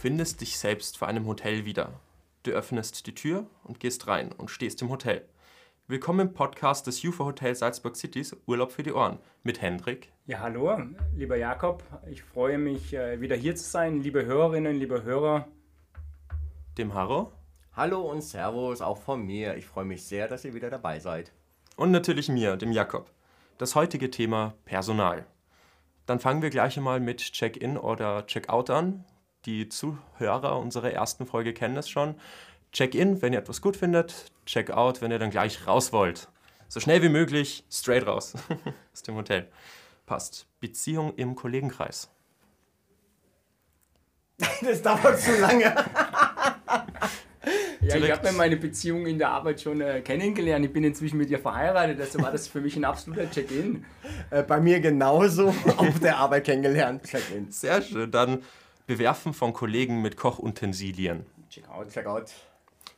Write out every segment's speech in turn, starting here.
findest dich selbst vor einem Hotel wieder. Du öffnest die Tür und gehst rein und stehst im Hotel. Willkommen im Podcast des UFO Hotel Salzburg Cities Urlaub für die Ohren mit Hendrik. Ja, hallo, lieber Jakob. Ich freue mich, äh, wieder hier zu sein. Liebe Hörerinnen, liebe Hörer. Dem Harro. Hallo und Servus auch von mir. Ich freue mich sehr, dass ihr wieder dabei seid. Und natürlich mir, dem Jakob. Das heutige Thema Personal. Dann fangen wir gleich einmal mit Check-in oder Check-out an. Die Zuhörer unserer ersten Folge kennen es schon. Check-in, wenn ihr etwas gut findet. Check-out, wenn ihr dann gleich raus wollt. So schnell wie möglich, straight raus aus dem Hotel. Passt. Beziehung im Kollegenkreis. Das dauert zu lange. Ja, ich habe meine Beziehung in der Arbeit schon äh, kennengelernt. Ich bin inzwischen mit ihr verheiratet, also war das für mich ein absoluter Check-in. Äh, bei mir genauso auf der Arbeit kennengelernt. Check-in. Sehr schön. Dann Bewerfen von Kollegen mit Kochutensilien. Check-out. Check-out.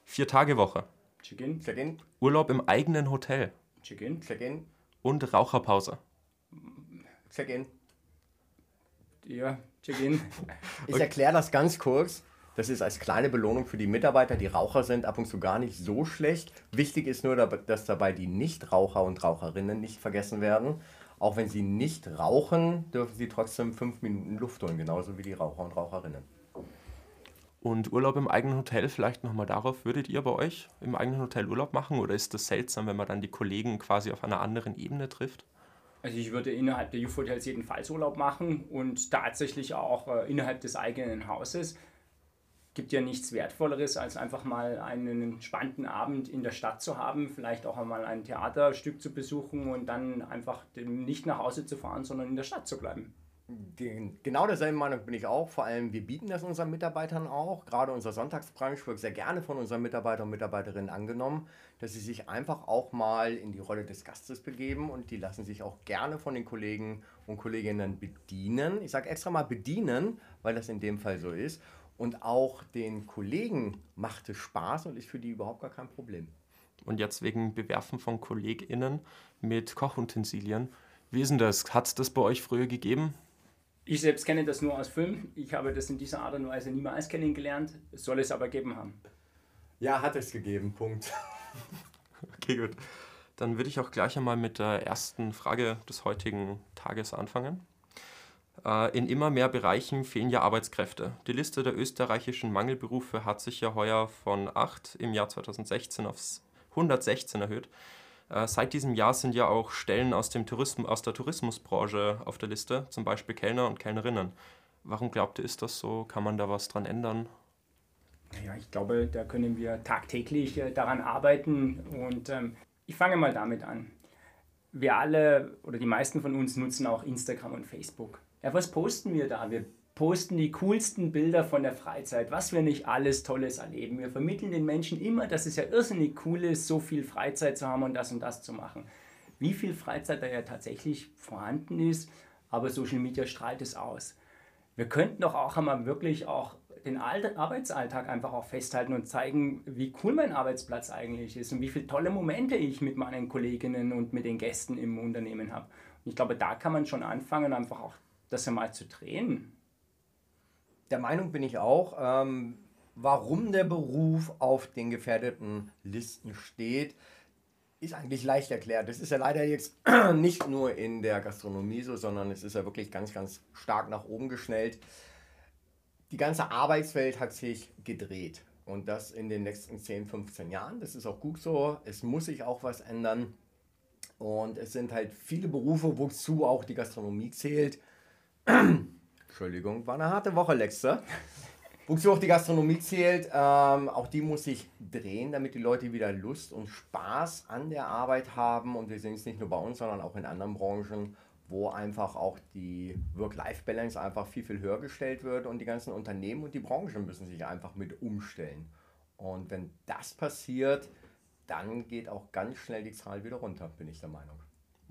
Vier Tage Woche. Check-in. Check-in. Urlaub im eigenen Hotel. Check-in. Check-in. Und Raucherpause. Check-in. Ja, Check-in. Ich erkläre das ganz kurz. Das ist als kleine Belohnung für die Mitarbeiter, die Raucher sind, ab und zu gar nicht so schlecht. Wichtig ist nur, dass dabei die Nichtraucher und Raucherinnen nicht vergessen werden. Auch wenn sie nicht rauchen, dürfen sie trotzdem fünf Minuten Luft holen, genauso wie die Raucher und Raucherinnen. Und Urlaub im eigenen Hotel, vielleicht nochmal darauf, würdet ihr bei euch im eigenen Hotel Urlaub machen oder ist das seltsam, wenn man dann die Kollegen quasi auf einer anderen Ebene trifft? Also ich würde innerhalb der UFO-Hotels jedenfalls Urlaub machen und tatsächlich auch äh, innerhalb des eigenen Hauses gibt ja nichts Wertvolleres, als einfach mal einen entspannten Abend in der Stadt zu haben, vielleicht auch einmal ein Theaterstück zu besuchen und dann einfach nicht nach Hause zu fahren, sondern in der Stadt zu bleiben. Genau derselben Meinung bin ich auch. Vor allem, wir bieten das unseren Mitarbeitern auch. Gerade unser Sonntagsbrunch wird sehr gerne von unseren Mitarbeitern und Mitarbeiterinnen angenommen, dass sie sich einfach auch mal in die Rolle des Gastes begeben und die lassen sich auch gerne von den Kollegen und Kolleginnen bedienen. Ich sage extra mal bedienen, weil das in dem Fall so ist. Und auch den Kollegen macht es Spaß und ist für die überhaupt gar kein Problem. Und jetzt wegen Bewerfen von KollegInnen mit Kochutensilien. Wie ist denn das? Hat es das bei euch früher gegeben? Ich selbst kenne das nur aus Filmen. Ich habe das in dieser Art und Weise niemals kennengelernt. Es soll es aber geben haben. Ja, hat es gegeben. Punkt. okay, gut. Dann würde ich auch gleich einmal mit der ersten Frage des heutigen Tages anfangen. Äh, in immer mehr Bereichen fehlen ja Arbeitskräfte. Die Liste der österreichischen Mangelberufe hat sich ja heuer von 8 im Jahr 2016 aufs 116 erhöht. Äh, seit diesem Jahr sind ja auch Stellen aus, dem Tourismus, aus der Tourismusbranche auf der Liste, zum Beispiel Kellner und Kellnerinnen. Warum glaubt ihr, ist das so? Kann man da was dran ändern? Ja, ich glaube, da können wir tagtäglich äh, daran arbeiten. Und ähm, ich fange mal damit an. Wir alle oder die meisten von uns nutzen auch Instagram und Facebook. Ja, was posten wir da? Wir posten die coolsten Bilder von der Freizeit, was wir nicht alles Tolles erleben. Wir vermitteln den Menschen immer, dass es ja irrsinnig cool ist, so viel Freizeit zu haben und das und das zu machen. Wie viel Freizeit da ja tatsächlich vorhanden ist, aber Social Media strahlt es aus. Wir könnten doch auch einmal wirklich auch den Arbeitsalltag einfach auch festhalten und zeigen, wie cool mein Arbeitsplatz eigentlich ist und wie viele tolle Momente ich mit meinen Kolleginnen und mit den Gästen im Unternehmen habe. Und ich glaube, da kann man schon anfangen, einfach auch das einmal zu drehen? Der Meinung bin ich auch. Ähm, warum der Beruf auf den gefährdeten Listen steht, ist eigentlich leicht erklärt. Das ist ja leider jetzt nicht nur in der Gastronomie so, sondern es ist ja wirklich ganz, ganz stark nach oben geschnellt. Die ganze Arbeitswelt hat sich gedreht und das in den nächsten 10, 15 Jahren. Das ist auch gut so. Es muss sich auch was ändern. Und es sind halt viele Berufe, wozu auch die Gastronomie zählt. Entschuldigung, war eine harte Woche, Letzte. Auch die Gastronomie zählt, ähm, auch die muss sich drehen, damit die Leute wieder Lust und Spaß an der Arbeit haben. Und wir sehen es nicht nur bei uns, sondern auch in anderen Branchen, wo einfach auch die Work-Life-Balance einfach viel, viel höher gestellt wird. Und die ganzen Unternehmen und die Branchen müssen sich einfach mit umstellen. Und wenn das passiert, dann geht auch ganz schnell die Zahl wieder runter, bin ich der Meinung.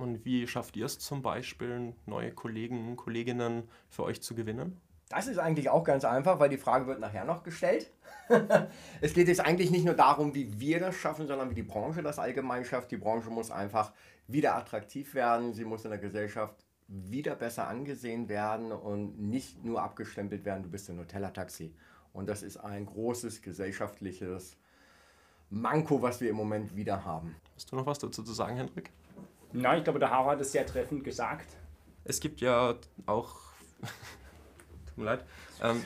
Und wie schafft ihr es zum Beispiel, neue Kollegen und Kolleginnen für euch zu gewinnen? Das ist eigentlich auch ganz einfach, weil die Frage wird nachher noch gestellt. es geht jetzt eigentlich nicht nur darum, wie wir das schaffen, sondern wie die Branche das allgemein schafft. Die Branche muss einfach wieder attraktiv werden. Sie muss in der Gesellschaft wieder besser angesehen werden und nicht nur abgestempelt werden, du bist ein Nutella-Taxi. Und das ist ein großes gesellschaftliches Manko, was wir im Moment wieder haben. Hast du noch was dazu zu sagen, Hendrik? Na, ich glaube, der Hauer hat es sehr treffend gesagt. Es gibt ja auch, tut mir leid, ähm,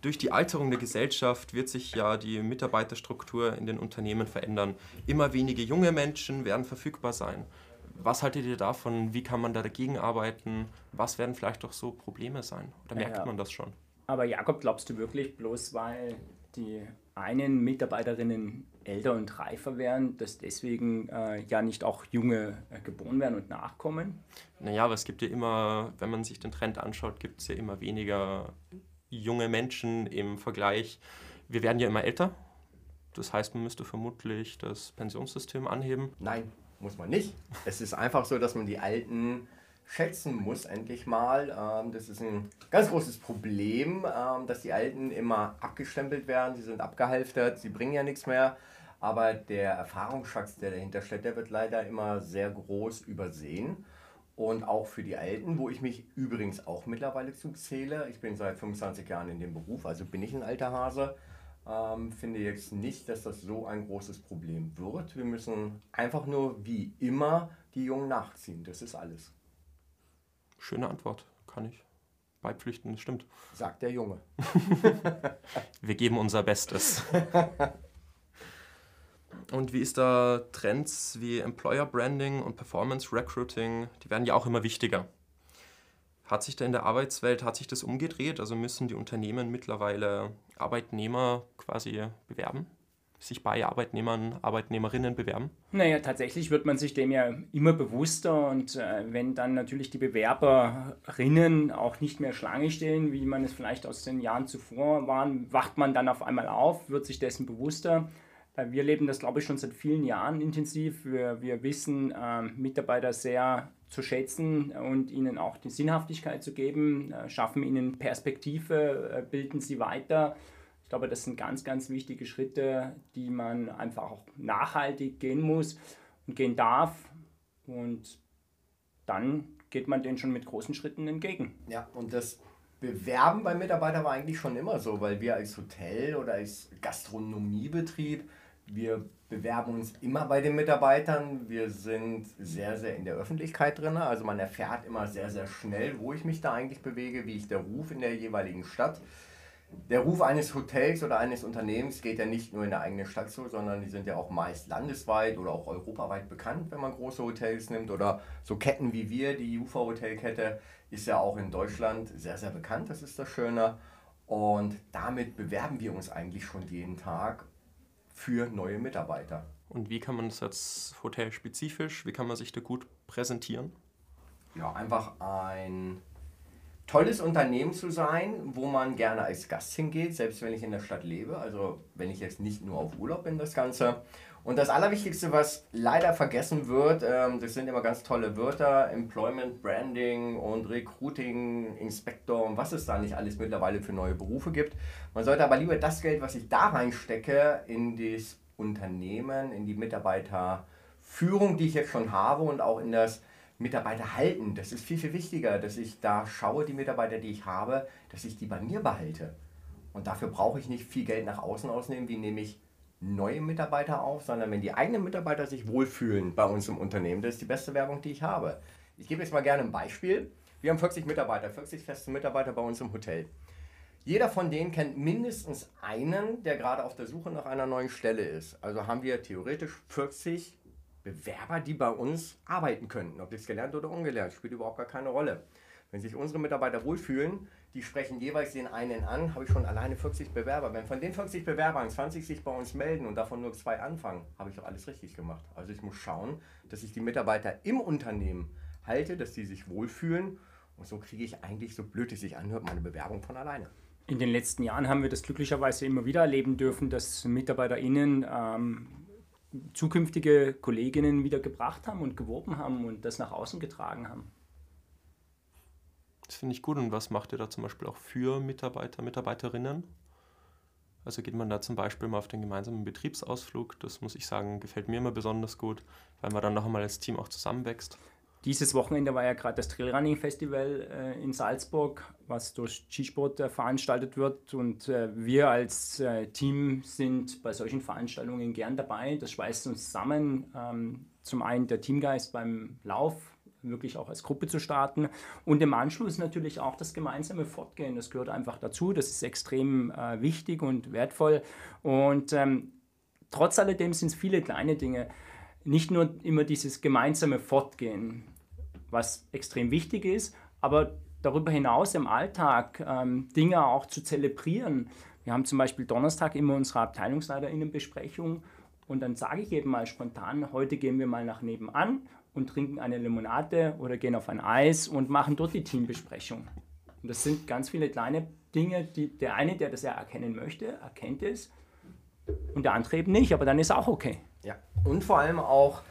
durch die Alterung der Gesellschaft wird sich ja die Mitarbeiterstruktur in den Unternehmen verändern. Immer weniger junge Menschen werden verfügbar sein. Was haltet ihr davon? Wie kann man da dagegen arbeiten? Was werden vielleicht doch so Probleme sein? Oder merkt Ja. man das schon? Aber Jakob, glaubst du wirklich, bloß weil die einen Mitarbeiterinnen älter und reifer werden, dass deswegen äh, ja nicht auch junge äh, geboren werden und nachkommen? Naja, aber es gibt ja immer, wenn man sich den Trend anschaut, gibt es ja immer weniger junge Menschen im Vergleich. Wir werden ja immer älter. Das heißt, man müsste vermutlich das Pensionssystem anheben. Nein, muss man nicht. Es ist einfach so, dass man die Alten schätzen muss, endlich mal. Ähm, das ist ein ganz großes Problem, ähm, dass die Alten immer abgestempelt werden. Sie sind abgehalftert, sie bringen ja nichts mehr. Aber der Erfahrungsschatz, der dahinter steckt, der wird leider immer sehr groß übersehen. Und auch für die Alten, wo ich mich übrigens auch mittlerweile zuzähle. Ich bin seit 25 Jahren in dem Beruf, also bin ich ein alter Hase. Ähm, finde jetzt nicht, dass das so ein großes Problem wird. Wir müssen einfach nur wie immer die Jungen nachziehen. Das ist alles, Schöne Antwort, kann ich beipflichten, das stimmt. sagt der Junge. Wir geben unser Bestes. Und wie ist da Trends wie Employer Branding und Performance Recruiting, die werden ja auch immer wichtiger. Hat sich da in der Arbeitswelt, hat sich das umgedreht? Also müssen die Unternehmen mittlerweile Arbeitnehmer quasi bewerben? Sich bei Arbeitnehmern, Arbeitnehmerinnen bewerben? Naja, tatsächlich wird man sich dem ja immer bewusster und äh, wenn dann natürlich die Bewerberinnen auch nicht mehr Schlange stehen, wie man es vielleicht aus den Jahren zuvor waren, wacht man dann auf einmal auf, wird sich dessen bewusster. Wir leben das, glaube ich, schon seit vielen Jahren intensiv. Wir, wir wissen äh, Mitarbeiter sehr zu schätzen und ihnen auch die Sinnhaftigkeit zu geben, äh, schaffen ihnen Perspektive, äh, bilden sie weiter. Ich glaube, das sind ganz, ganz wichtige Schritte, die man einfach auch nachhaltig gehen muss und gehen darf. Und dann geht man denen schon mit großen Schritten entgegen. Ja, und das Bewerben bei Mitarbeitern war eigentlich schon immer so, weil wir als Hotel oder als Gastronomiebetrieb, wir bewerben uns immer bei den Mitarbeitern. Wir sind sehr, sehr in der Öffentlichkeit drin. Also man erfährt immer sehr, sehr schnell, wo ich mich da eigentlich bewege, wie ich der Ruf in der jeweiligen Stadt. Der Ruf eines Hotels oder eines Unternehmens geht ja nicht nur in der eigenen Stadt so, sondern die sind ja auch meist landesweit oder auch europaweit bekannt, wenn man große Hotels nimmt. Oder so Ketten wie wir, die Jufa Hotelkette, ist ja auch in Deutschland sehr, sehr bekannt. Das ist das Schöne. Und damit bewerben wir uns eigentlich schon jeden Tag für neue Mitarbeiter. Und wie kann man das jetzt hotelspezifisch, wie kann man sich da gut präsentieren? Ja, einfach ein tolles Unternehmen zu sein, wo man gerne als Gast hingeht, selbst wenn ich in der Stadt lebe. Also wenn ich jetzt nicht nur auf Urlaub bin, das Ganze. Und das Allerwichtigste, was leider vergessen wird, ähm, das sind immer ganz tolle Wörter, Employment, Branding und Recruiting, Inspector und was es da nicht alles mittlerweile für neue Berufe gibt. Man sollte aber lieber das Geld, was ich da reinstecke, in das Unternehmen, in die Mitarbeiterführung, die ich jetzt schon habe und auch in das Mitarbeiter halten. Das ist viel, viel wichtiger, dass ich da schaue, die Mitarbeiter, die ich habe, dass ich die bei mir behalte. Und dafür brauche ich nicht viel Geld nach außen ausnehmen, wie nehme ich neue Mitarbeiter auf, sondern wenn die eigenen Mitarbeiter sich wohlfühlen bei uns im Unternehmen, das ist die beste Werbung, die ich habe. Ich gebe jetzt mal gerne ein Beispiel. Wir haben 40 Mitarbeiter, 40 feste Mitarbeiter bei uns im Hotel. Jeder von denen kennt mindestens einen, der gerade auf der Suche nach einer neuen Stelle ist. Also haben wir theoretisch 40 Bewerber, die bei uns arbeiten könnten. Ob das gelernt oder ungelernt, spielt überhaupt gar keine Rolle. Wenn sich unsere Mitarbeiter wohlfühlen, die sprechen jeweils den einen an, habe ich schon alleine 40 Bewerber. Wenn von den 40 Bewerbern 20 sich bei uns melden und davon nur zwei anfangen, habe ich doch alles richtig gemacht. Also ich muss schauen, dass ich die Mitarbeiter im Unternehmen halte, dass die sich wohlfühlen. Und so kriege ich eigentlich, so blöd es sich anhört, meine Bewerbung von alleine. In den letzten Jahren haben wir das glücklicherweise immer wieder erleben dürfen, dass MitarbeiterInnen ähm, zukünftige Kolleginnen wieder gebracht haben und geworben haben und das nach außen getragen haben. Das finde ich gut. Und was macht ihr da zum Beispiel auch für Mitarbeiter, Mitarbeiterinnen? Also geht man da zum Beispiel mal auf den gemeinsamen Betriebsausflug. Das muss ich sagen, gefällt mir immer besonders gut, weil man dann noch einmal als Team auch zusammenwächst. Dieses Wochenende war ja gerade das Trailrunning Festival äh, in Salzburg, was durch Skisport äh, veranstaltet wird. Und äh, wir als Team sind bei solchen Veranstaltungen gern dabei. Das schweißt uns zusammen. Ähm, zum einen der Teamgeist beim Lauf, wirklich auch als Gruppe zu starten. Und im Anschluss natürlich auch das gemeinsame Fortgehen. Das gehört einfach dazu. Das ist extrem äh, wichtig und wertvoll. Und ähm, trotz alledem sind es viele kleine Dinge. Nicht nur immer dieses gemeinsame Fortgehen was extrem wichtig ist, aber darüber hinaus im Alltag ähm, Dinge auch zu zelebrieren. Wir haben zum Beispiel Donnerstag immer unsere Abteilungsleiterinnenbesprechung und dann sage ich eben mal spontan, heute gehen wir mal nach nebenan und trinken eine Limonade oder gehen auf ein Eis und machen dort die Teambesprechung. Und das sind ganz viele kleine Dinge, die der eine, der das ja erkennen möchte, erkennt es und der andere eben nicht, aber dann ist auch okay. Ja, und vor allem auch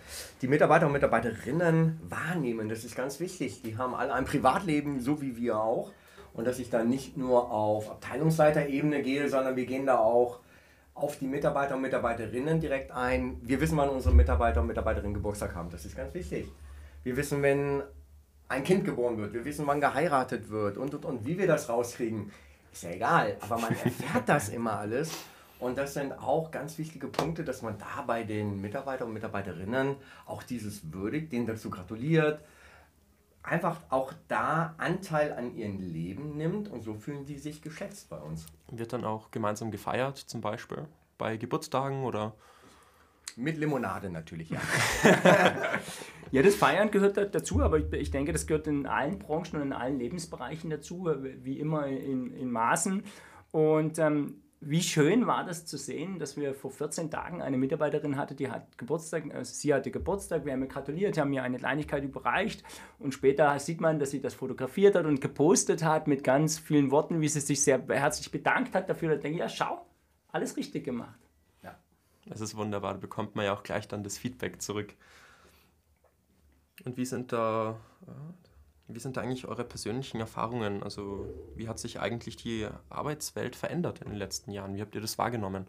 die Mitarbeiter und Mitarbeiterinnen wahrnehmen, das ist ganz wichtig. Die haben alle ein Privatleben, so wie wir auch. Und dass ich da nicht nur auf Abteilungsleiterebene gehe, sondern wir gehen da auch auf die Mitarbeiter und Mitarbeiterinnen direkt ein. Wir wissen, wann unsere Mitarbeiter und Mitarbeiterinnen Geburtstag haben. Das ist ganz wichtig. Wir wissen, wenn ein Kind geboren wird. Wir wissen, wann geheiratet wird und, und, und. Wie wir das rauskriegen, ist ja egal. Aber man erfährt das immer alles. Und das sind auch ganz wichtige Punkte, dass man da bei den Mitarbeitern und Mitarbeiterinnen auch dieses würdigt, denen dazu gratuliert, einfach auch da Anteil an ihrem Leben nimmt und so fühlen die sich geschätzt bei uns. Wird dann auch gemeinsam gefeiert, zum Beispiel bei Geburtstagen oder? Mit Limonade natürlich, ja. ja, das Feiern gehört dazu, aber ich, denke, das gehört in allen Branchen und in allen Lebensbereichen dazu, wie immer in, in Maßen. Und ähm, wie schön war das zu sehen, dass wir vor 14 Tagen eine Mitarbeiterin hatte, die hat Geburtstag, also sie hatte Geburtstag, wir haben ihr gratuliert, haben ihr eine Kleinigkeit überreicht und später sieht man, dass sie das fotografiert hat und gepostet hat mit ganz vielen Worten, wie sie sich sehr herzlich bedankt hat dafür. Da denke ich, ja, schau, alles richtig gemacht. Ja. Das ist wunderbar, da bekommt man ja auch gleich dann das Feedback zurück. Und wie sind da, wie sind da eigentlich eure persönlichen Erfahrungen? Also wie hat sich eigentlich die Arbeitswelt verändert in den letzten Jahren? Wie habt ihr das wahrgenommen?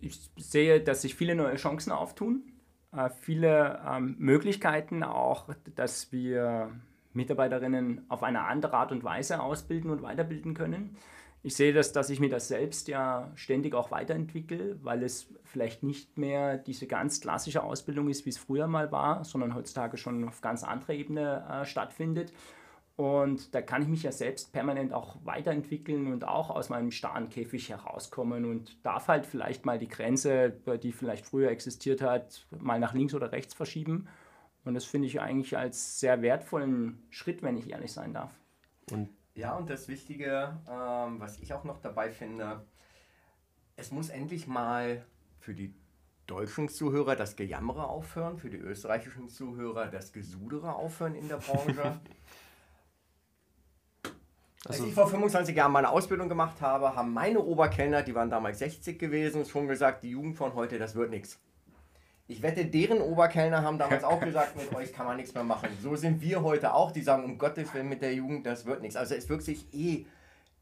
Ich sehe, dass sich viele neue Chancen auftun, äh, viele ähm, Möglichkeiten auch, dass wir Mitarbeiterinnen auf eine andere Art und Weise ausbilden und weiterbilden können ich sehe das, dass ich mir das selbst ja ständig auch weiterentwickle, weil es vielleicht nicht mehr diese ganz klassische Ausbildung ist, wie es früher mal war, sondern heutzutage schon auf ganz anderer Ebene äh, stattfindet. Und da kann ich mich ja selbst permanent auch weiterentwickeln und auch aus meinem starren Käfig herauskommen und darf halt vielleicht mal die Grenze, die vielleicht früher existiert hat, mal nach links oder rechts verschieben. Und das finde ich eigentlich als sehr wertvollen Schritt, wenn ich ehrlich sein darf. Und ja, und das Wichtige, ähm, was ich auch noch dabei finde, es muss endlich mal für die deutschen Zuhörer das Gejammere aufhören, für die österreichischen Zuhörer das Gesudere aufhören in der Branche. Also Als ich vor 25 Jahren meine Ausbildung gemacht habe, haben meine Oberkellner, die waren damals 60 gewesen, schon gesagt, die Jugend von heute, das wird nichts. Ich wette, deren Oberkellner haben damals auch gesagt, mit euch kann man nichts mehr machen. So sind wir heute auch, die sagen, um Gottes Willen mit der Jugend, das wird nichts. Also es wirkt sich eh,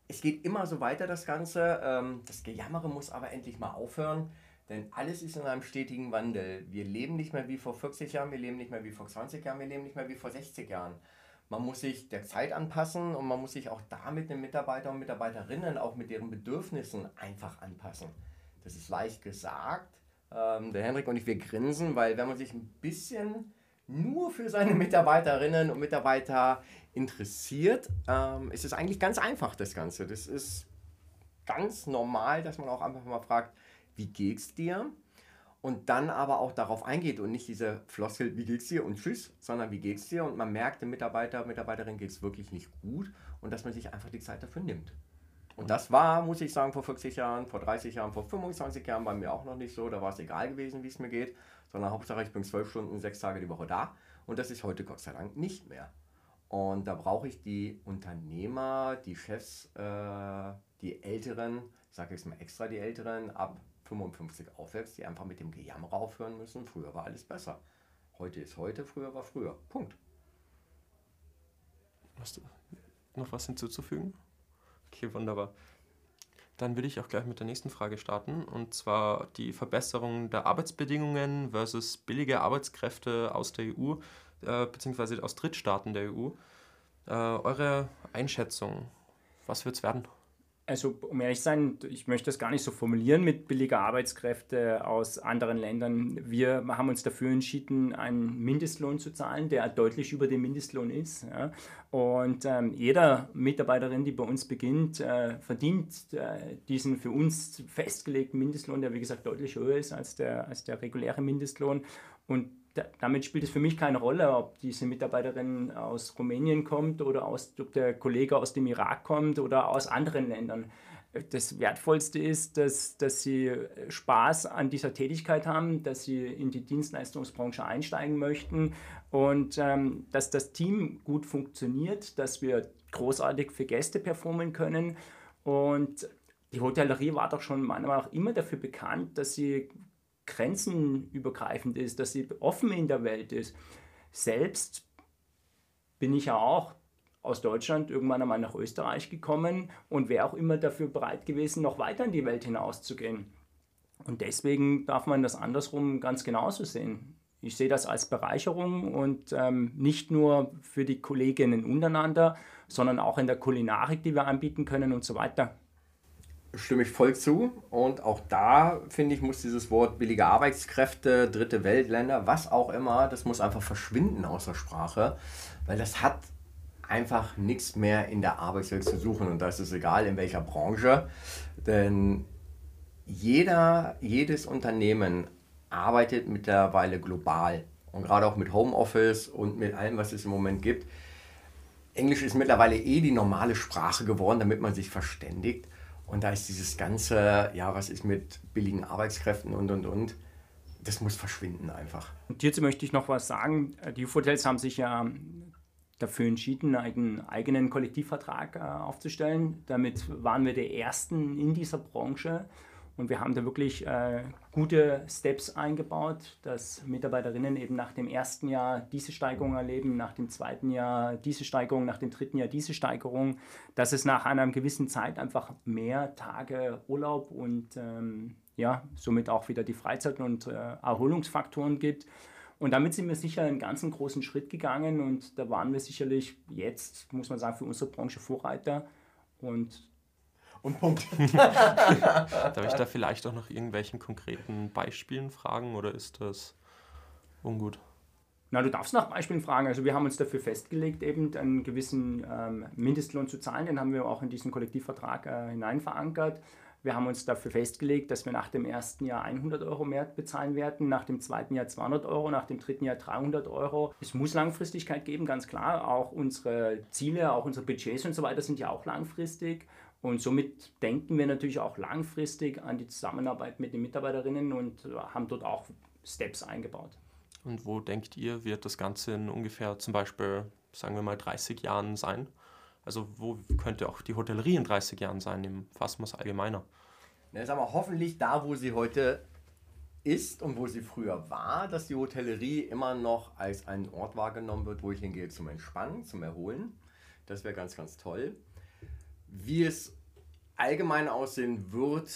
es geht immer so weiter, das Ganze. Ähm, das Gejammere muss aber endlich mal aufhören, denn alles ist in einem stetigen Wandel. Wir leben nicht mehr wie vor 40 Jahren, wir leben nicht mehr wie vor 20 Jahren, wir leben nicht mehr wie vor 60 Jahren. Man muss sich der Zeit anpassen und man muss sich auch da mit den Mitarbeitern und Mitarbeiterinnen, auch mit deren Bedürfnissen einfach anpassen. Das ist leicht gesagt, ähm, der Henrik und ich, wir grinsen, weil wenn man sich ein bisschen nur für seine Mitarbeiterinnen und Mitarbeiter interessiert, ähm, ist es eigentlich ganz einfach, das Ganze. Das ist ganz normal, dass man auch einfach mal fragt, wie geht's dir? Und dann aber auch darauf eingeht und nicht diese Floskel, wie geht's dir und tschüss, sondern wie geht's dir? Und man merkt, dem Mitarbeiter, Mitarbeiterin geht es wirklich nicht gut und dass man sich einfach die Zeit dafür nimmt. Und das war, muss ich sagen, vor 40 Jahren, vor 30 Jahren, vor 25 Jahren bei mir auch noch nicht so. Da war es egal gewesen, wie es mir geht, sondern Hauptsache ich bin zwölf Stunden, sechs Tage die Woche da. Und das ist heute Gott sei Dank nicht mehr. Und da brauche ich die Unternehmer, die Chefs, äh, die Älteren, ich sage jetzt mal extra die Älteren, ab 55 aufwärts, die einfach mit dem Gejammer aufhören müssen. Früher war alles besser. Heute ist heute, früher war früher. Punkt. Hast du noch was hinzuzufügen? Okay, wunderbar. Dann würde ich auch gleich mit der nächsten Frage starten, und zwar die Verbesserung der Arbeitsbedingungen versus billige Arbeitskräfte aus der EU. äh, beziehungsweise aus Drittstaaten der EU. Äh, eure Einschätzung, was wird es werden? Also, um ehrlich zu sein, ich möchte das gar nicht so formulieren mit billiger Arbeitskräfte aus anderen Ländern. Wir haben uns dafür entschieden, einen Mindestlohn zu zahlen, der deutlich über dem Mindestlohn ist. Ja. Und ähm, jeder Mitarbeiterin, die bei uns beginnt, äh, verdient äh, diesen für uns festgelegten Mindestlohn, der wie gesagt deutlich höher ist als der, als der reguläre Mindestlohn. Und damit spielt es für mich keine Rolle, ob diese Mitarbeiterin aus Rumänien kommt oder aus, ob der Kollege aus dem Irak kommt oder aus anderen Ländern. Das Wertvollste ist, dass, dass sie Spaß an dieser Tätigkeit haben, dass sie in die Dienstleistungsbranche einsteigen möchten und ähm, dass das Team gut funktioniert, dass wir großartig für Gäste performen können. Und die Hotellerie war doch schon meiner Meinung nach immer dafür bekannt, dass sie grenzenübergreifend ist, dass sie offen in der Welt ist. Selbst bin ich ja auch aus Deutschland irgendwann einmal nach Österreich gekommen und wäre auch immer dafür bereit gewesen, noch weiter in die Welt hinauszugehen. Und deswegen darf man das andersrum ganz genauso sehen. Ich sehe das als Bereicherung und ähm, nicht nur für die Kolleginnen untereinander, sondern auch in der Kulinarik, die wir anbieten können und so weiter stimme ich voll zu. Und auch da, finde ich, muss dieses Wort billige Arbeitskräfte, dritte Weltländer, was auch immer, das muss einfach verschwinden aus der Sprache, weil das hat einfach nichts mehr in der Arbeitswelt zu suchen. Und das ist egal, in welcher Branche. Denn jeder, jedes Unternehmen arbeitet mittlerweile global. Und gerade auch mit Homeoffice und mit allem, was es im Moment gibt. Englisch ist mittlerweile eh die normale Sprache geworden, damit man sich verständigt. Und da ist dieses ganze, ja, was ist mit billigen Arbeitskräften und und und, das muss verschwinden einfach. Und hierzu möchte ich noch was sagen. Die hotels haben sich ja dafür entschieden, einen eigenen Kollektivvertrag äh, aufzustellen. Damit waren wir die Ersten in dieser Branche. Und wir haben da wirklich äh, gute Steps eingebaut, dass Mitarbeiterinnen eben nach dem ersten Jahr diese Steigerung erleben, nach dem zweiten Jahr diese Steigerung, nach dem dritten Jahr diese Steigerung, dass es nach einer gewissen Zeit einfach mehr Tage Urlaub und ähm, ja, somit auch wieder die Freizeit- und äh, Erholungsfaktoren gibt. Und damit sind wir sicher einen ganz großen Schritt gegangen und da waren wir sicherlich jetzt, muss man sagen, für unsere Branche Vorreiter. Und und Punkt. Darf ich da vielleicht auch noch irgendwelchen konkreten Beispielen fragen oder ist das ungut? Na, du darfst nach Beispielen fragen. Also wir haben uns dafür festgelegt, eben einen gewissen ähm, Mindestlohn zu zahlen. Den haben wir auch in diesen Kollektivvertrag äh, hinein verankert. Wir haben uns dafür festgelegt, dass wir nach dem ersten Jahr 100 Euro mehr bezahlen werden, nach dem zweiten Jahr 200 Euro, nach dem dritten Jahr 300 Euro. Es muss Langfristigkeit geben, ganz klar. Auch unsere Ziele, auch unsere Budgets und so weiter sind ja auch langfristig. Und somit denken wir natürlich auch langfristig an die Zusammenarbeit mit den Mitarbeiterinnen und haben dort auch Steps eingebaut. Und wo denkt ihr, wird das Ganze in ungefähr zum Beispiel, sagen wir mal, 30 Jahren sein? Also wo könnte auch die Hotellerie in 30 Jahren sein, wir es allgemeiner? Na, sagen wir, hoffentlich da, wo sie heute ist und wo sie früher war, dass die Hotellerie immer noch als ein Ort wahrgenommen wird, wo ich hingehe zum Entspannen, zum Erholen. Das wäre ganz, ganz toll. Wie es allgemein aussehen wird,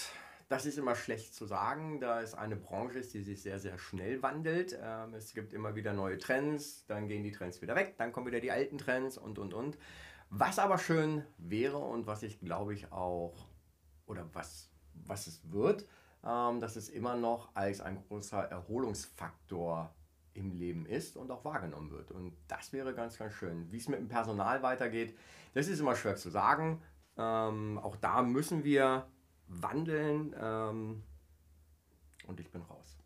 das ist immer schlecht zu sagen, da es eine Branche ist, die sich sehr, sehr schnell wandelt. Ähm, es gibt immer wieder neue Trends, dann gehen die Trends wieder weg, dann kommen wieder die alten Trends und, und, und. Was aber schön wäre und was ich glaube ich auch, oder was, was es wird, ähm, dass es immer noch als ein großer Erholungsfaktor im Leben ist und auch wahrgenommen wird. Und das wäre ganz, ganz schön. Wie es mit dem Personal weitergeht, das ist immer schwer zu sagen. Ähm, auch da müssen wir wandeln. Ähm, und ich bin raus.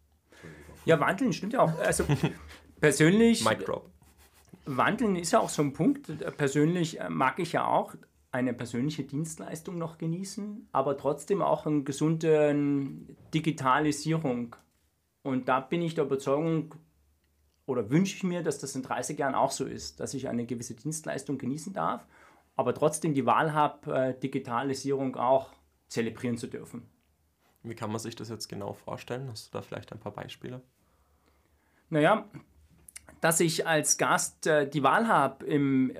Ja, wandeln stimmt ja auch. Also persönlich. Mic drop. Wandeln ist ja auch so ein Punkt. Persönlich äh, mag ich ja auch eine persönliche Dienstleistung noch genießen, aber trotzdem auch eine gesunde Digitalisierung. Und da bin ich der Überzeugung, oder wünsche ich mir, dass das in 30 Jahren auch so ist, dass ich eine gewisse Dienstleistung genießen darf aber trotzdem die Wahl habe, äh, Digitalisierung auch zelebrieren zu dürfen. Wie kann man sich das jetzt genau vorstellen? Hast du da vielleicht ein paar Beispiele? Naja, dass ich als Gast äh, die Wahl habe,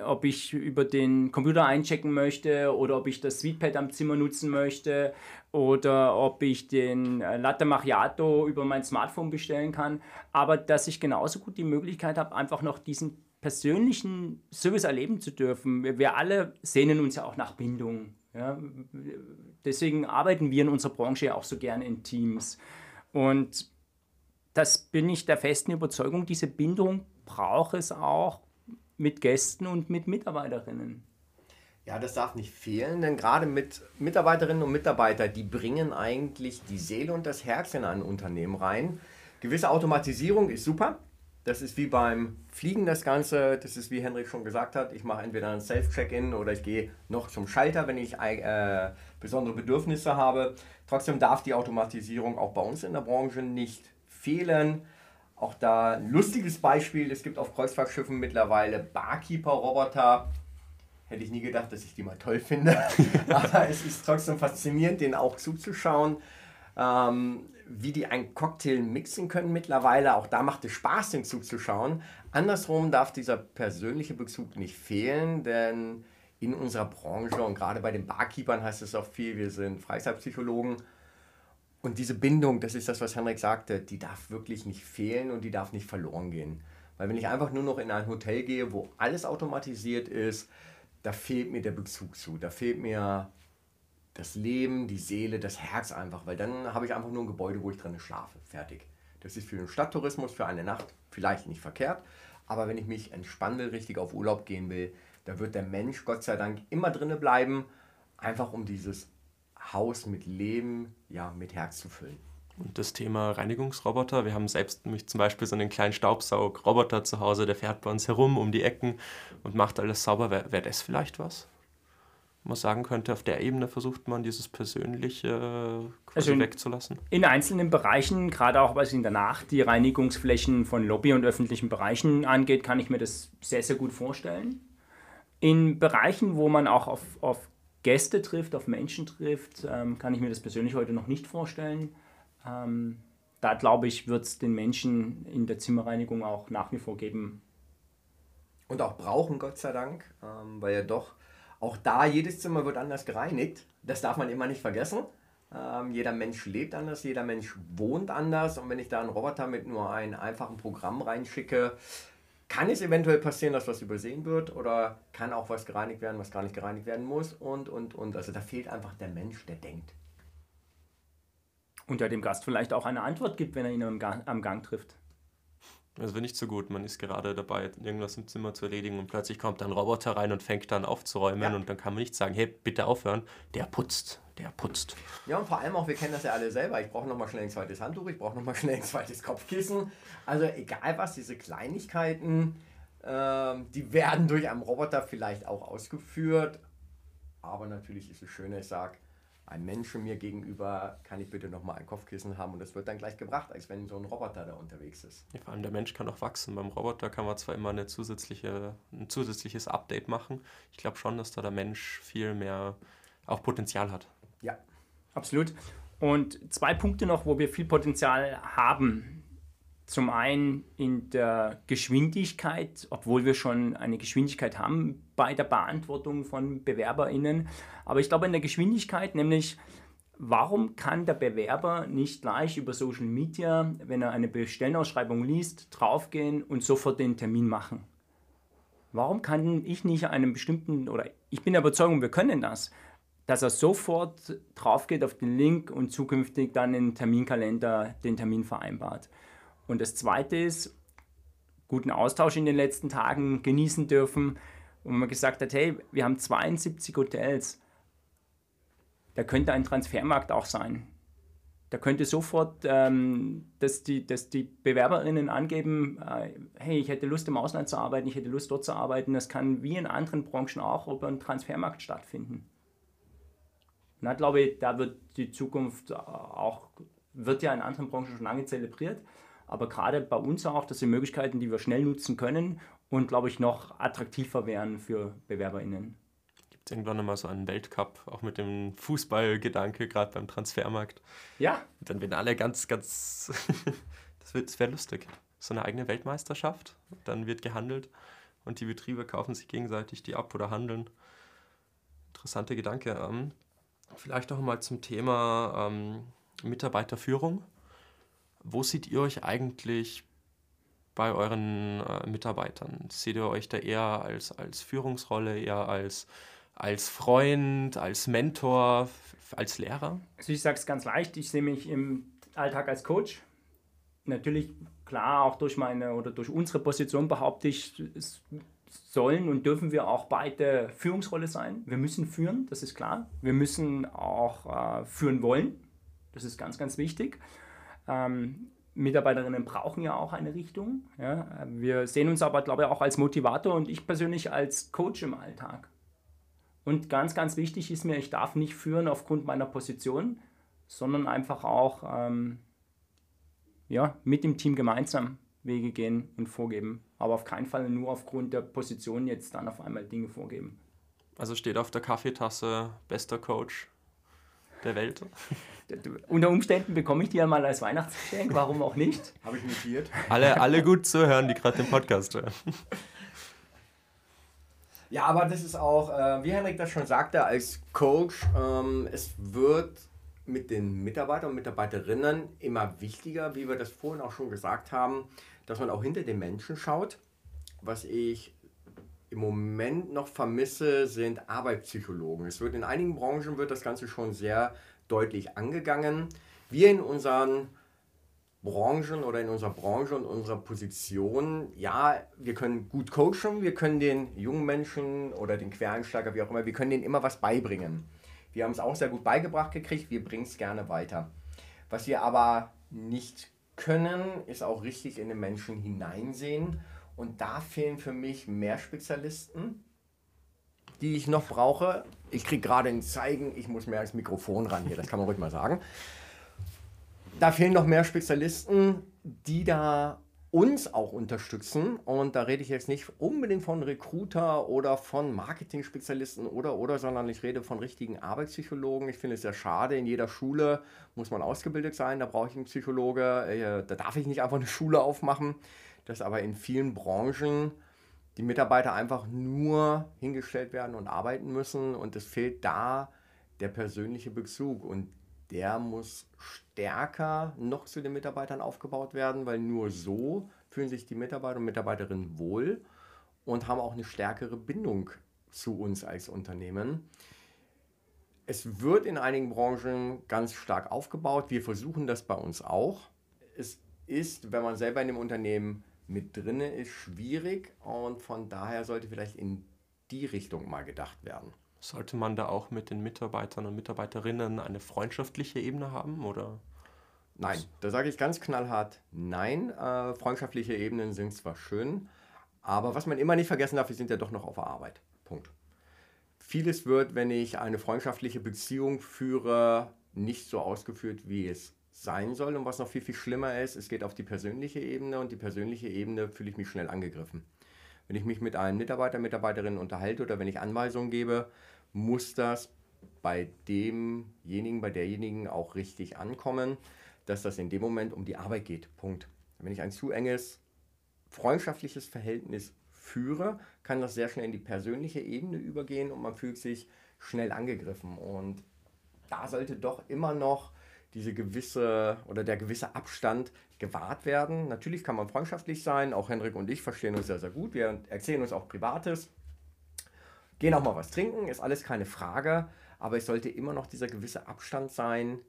ob ich über den Computer einchecken möchte oder ob ich das Suitepad am Zimmer nutzen möchte oder ob ich den äh, Latte Macchiato über mein Smartphone bestellen kann. Aber dass ich genauso gut die Möglichkeit habe, einfach noch diesen persönlichen Service erleben zu dürfen. Wir, alle sehnen uns ja auch nach Bindung. Ja? Deswegen arbeiten wir in unserer Branche ja auch so gerne in Teams. Und das bin ich der festen Überzeugung, diese Bindung braucht es auch mit Gästen und mit Mitarbeiterinnen. Ja, das darf nicht fehlen, denn gerade mit Mitarbeiterinnen und Mitarbeitern, die bringen eigentlich die Seele und das Herz in ein Unternehmen rein. Gewisse Automatisierung ist super. Das ist wie beim Fliegen das Ganze. Das ist wie Henrik schon gesagt hat. Ich mache entweder ein Self-Check-In oder ich gehe noch zum Schalter, wenn ich äh, besondere Bedürfnisse habe. Trotzdem darf die Automatisierung auch bei uns in der Branche nicht fehlen. Auch da ein lustiges Beispiel, es gibt auf Kreuzfahrtschiffen mittlerweile Barkeeper-Roboter. Hätte ich nie gedacht, dass ich die mal toll finde. Aber es ist trotzdem faszinierend, denen auch zuzuschauen, ähm, wie die einen Cocktail mixen können mittlerweile. Auch da macht es Spaß, den zuzuschauen. Andersrum darf dieser persönliche Bezug nicht fehlen, denn in unserer Branche und gerade bei den Barkeepern heißt es auch viel, wir sind Freizeitpsychologen, und diese Bindung, das ist das, was Henrik sagte, die darf wirklich nicht fehlen und die darf nicht verloren gehen. Weil wenn ich einfach nur noch in ein Hotel gehe, wo alles automatisiert ist, da fehlt mir der Bezug zu. Da fehlt mir das Leben, die Seele, das Herz einfach. Weil dann habe ich einfach nur ein Gebäude, wo ich drin schlafe. Fertig. Das ist für den Stadttourismus, für eine Nacht vielleicht nicht verkehrt. Aber wenn ich mich entspannen will, richtig auf Urlaub gehen will, da wird der Mensch Gott sei Dank immer drinne bleiben. Einfach um dieses Haus mit Leben, ja, mit Herz zu füllen. Und das Thema Reinigungsroboter, wir haben selbst nämlich zum Beispiel so einen kleinen Staubsaugroboter zu Hause, der fährt bei uns herum um die Ecken und macht alles sauber. Wäre wär das vielleicht was? Man sagen könnte, auf der Ebene versucht man dieses Persönliche quasi also wegzulassen? In einzelnen Bereichen, gerade auch was in der Nacht die Reinigungsflächen von Lobby und öffentlichen Bereichen angeht, kann ich mir das sehr, sehr gut vorstellen. In Bereichen, wo man auch auf, auf Gäste trifft, auf Menschen trifft, ähm, kann ich mir das persönlich heute noch nicht vorstellen. Ähm, da glaube ich, wird es den Menschen in der Zimmerreinigung auch nach wie vor geben. Und auch brauchen, Gott sei Dank, ähm, weil ja doch auch da jedes Zimmer wird anders gereinigt. Das darf man immer nicht vergessen. Ähm, jeder Mensch lebt anders, jeder Mensch wohnt anders. Und wenn ich da einen Roboter mit nur einem einfachen Programm reinschicke, kann es eventuell passieren, dass was übersehen wird oder kann auch was gereinigt werden, was gar nicht gereinigt werden muss und, und, und. Also da fehlt einfach der Mensch, der denkt. Und der dem Gast vielleicht auch eine Antwort gibt, wenn er ihn am Gang, am Gang trifft. Das wäre nicht so gut. Man ist gerade dabei, irgendwas im Zimmer zu erledigen und plötzlich kommt ein Roboter rein und fängt dann aufzuräumen ja. und dann kann man nicht sagen, hey, bitte aufhören. Der putzt, der putzt. Ja, und vor allem auch, wir kennen das ja alle selber. Ich brauche nochmal schnell ein zweites Handtuch, ich brauche nochmal schnell ein zweites Kopfkissen. Also egal was, diese Kleinigkeiten, äh, die werden durch einen Roboter vielleicht auch ausgeführt. Aber natürlich ist es schön, ich sage, ein Mensch mir gegenüber, kann ich bitte nochmal ein Kopfkissen haben und das wird dann gleich gebracht, als wenn so ein Roboter da unterwegs ist. Ja, vor allem der Mensch kann auch wachsen. Beim Roboter kann man zwar immer eine zusätzliche, ein zusätzliches Update machen. Ich glaube schon, dass da der Mensch viel mehr auch Potenzial hat. Ja, absolut. Und zwei Punkte noch, wo wir viel Potenzial haben. Zum einen in der Geschwindigkeit, obwohl wir schon eine Geschwindigkeit haben bei der Beantwortung von BewerberInnen. Aber ich glaube in der Geschwindigkeit, nämlich warum kann der Bewerber nicht gleich über Social Media, wenn er eine Bestellenausschreibung liest, draufgehen und sofort den Termin machen? Warum kann ich nicht einem bestimmten, oder ich bin der Überzeugung, wir können das, dass er sofort draufgeht auf den Link und zukünftig dann im Terminkalender den Termin vereinbart. Und das Zweite ist, guten Austausch in den letzten Tagen genießen dürfen, wo man gesagt hat, hey, wir haben 72 Hotels. Da könnte ein Transfermarkt auch sein. Da könnte sofort, ähm, dass, die, dass die Bewerberinnen angeben, äh, hey, ich hätte Lust im Ausland zu arbeiten, ich hätte Lust dort zu arbeiten. Das kann wie in anderen Branchen auch über einen Transfermarkt stattfinden. Und da glaube ich, da wird die Zukunft auch, wird ja in anderen Branchen schon lange zelebriert aber gerade bei uns auch, das sind Möglichkeiten, die wir schnell nutzen können und, glaube ich, noch attraktiver wären für BewerberInnen. Gibt es irgendwann nochmal so einen Weltcup, auch mit dem Fußballgedanke, gerade beim Transfermarkt? Ja. Dann werden alle ganz, ganz. das, das wäre lustig. so eine eigene Weltmeisterschaft. Dann wird gehandelt und die Betriebe kaufen sich gegenseitig die ab oder handeln. Interessanter Gedanke. Ähm, vielleicht noch mal zum Thema ähm, Mitarbeiterführung. Wo seht ihr euch eigentlich bei euren äh, Mitarbeitern? Seht ihr euch da eher als, als Führungsrolle, eher als, als Freund, als Mentor, als Lehrer? Also ich sage es ganz leicht, ich sehe mich im Alltag als Coach. Natürlich, klar, auch durch meine oder durch unsere Position behaupte ich, sollen und dürfen wir auch beide Führungsrolle sein. Wir müssen führen, das ist klar. Wir müssen auch äh, führen wollen. Das ist ganz, ganz wichtig. Ähm, Mitarbeiterinnen brauchen ja auch eine Richtung. Ja. Wir sehen uns aber, glaube ich, auch als Motivator und ich persönlich als Coach im Alltag. Und ganz, ganz wichtig ist mir, ich darf nicht führen aufgrund meiner Position, sondern einfach auch ähm, ja, mit dem Team gemeinsam Wege gehen und vorgeben. Aber auf keinen Fall nur aufgrund der Position jetzt dann auf einmal Dinge vorgeben. Also steht auf der Kaffeetasse bester Coach der Welt. Unter Umständen bekomme ich die ja mal als Weihnachtsgeschenk, warum auch nicht? Habe ich notiert. Alle, alle gut zuhören, die gerade den Podcast hören. Ja, aber das ist auch, äh, wie Henrik das schon sagte, als Coach, ähm, es wird mit den Mitarbeitern und Mitarbeiterinnen immer wichtiger, wie wir das vorhin auch schon gesagt haben, dass man auch hinter den Menschen schaut. Was ich im Moment noch vermisse, sind Arbeitspsychologen. Es wird in einigen Branchen wird das Ganze schon sehr deutlich angegangen. Wir in unseren Branchen oder in unserer Branche und unserer Position, ja, wir können gut coachen, wir können den jungen Menschen oder den Quereinsteiger, wie auch immer, wir können denen immer was beibringen. Wir haben es auch sehr gut beigebracht gekriegt, wir bringen es gerne weiter. Was wir aber nicht können, ist auch richtig in den Menschen hineinsehen. Und da fehlen für mich mehr Spezialisten, die ich noch brauche. Ich kriege gerade ein Zeigen, ich muss mehr als Mikrofon ran hier, das kann man ruhig mal sagen. Da fehlen noch mehr Spezialisten, die da uns auch unterstützen. Und da rede ich jetzt nicht unbedingt von Recruiter oder von Marketing-Spezialisten oder oder, sondern ich rede von richtigen Arbeitspsychologen. Ich finde es sehr schade, in jeder Schule muss man ausgebildet sein, da brauche ich einen Psychologe. Äh, da darf ich nicht einfach eine Schule aufmachen. Dass aber in vielen Branchen die Mitarbeiter einfach nur hingestellt werden und arbeiten müssen und es fehlt da der persönliche Bezug. Und der muss stärker noch zu den Mitarbeitern aufgebaut werden, weil nur so fühlen sich die Mitarbeiter und Mitarbeiterinnen wohl und haben auch eine stärkere Bindung zu uns als Unternehmen. Es wird in einigen Branchen ganz stark aufgebaut. Wir versuchen das bei uns auch. Es ist, wenn man selber in dem Unternehmen mit drin ist, schwierig und von daher sollte vielleicht in die Richtung mal gedacht werden. Sollte man da auch mit den Mitarbeitern und Mitarbeiterinnen eine freundschaftliche Ebene haben oder? Nein, da sage ich ganz knallhart nein. Äh, freundschaftliche Ebenen sind zwar schön, aber was man immer nicht vergessen darf, wir sind ja doch noch auf der Arbeit. Punkt. Vieles wird, wenn ich eine freundschaftliche Beziehung führe, nicht so ausgeführt, wie es sein soll. Und was noch viel, viel schlimmer ist, es geht auf die persönliche Ebene und die persönliche Ebene fühle ich mich schnell angegriffen. Wenn ich mich mit einem Mitarbeiter, Mitarbeiterin unterhalte oder wenn ich Anweisungen gebe, muss das bei demjenigen, bei derjenigen auch richtig ankommen, dass das in dem Moment um die Arbeit geht. Punkt. Wenn ich ein zu enges freundschaftliches Verhältnis führe, kann das sehr schnell in die persönliche Ebene übergehen und man fühlt sich schnell angegriffen. Und da sollte doch immer noch diese gewisse oder der gewisse Abstand gewahrt werden. Natürlich kann man freundschaftlich sein, auch Henrik und ich verstehen uns sehr, sehr gut. Wir erzählen uns auch Privates. Gehen auch mal was trinken, ist alles keine Frage, aber es sollte immer noch dieser gewisse Abstand sein,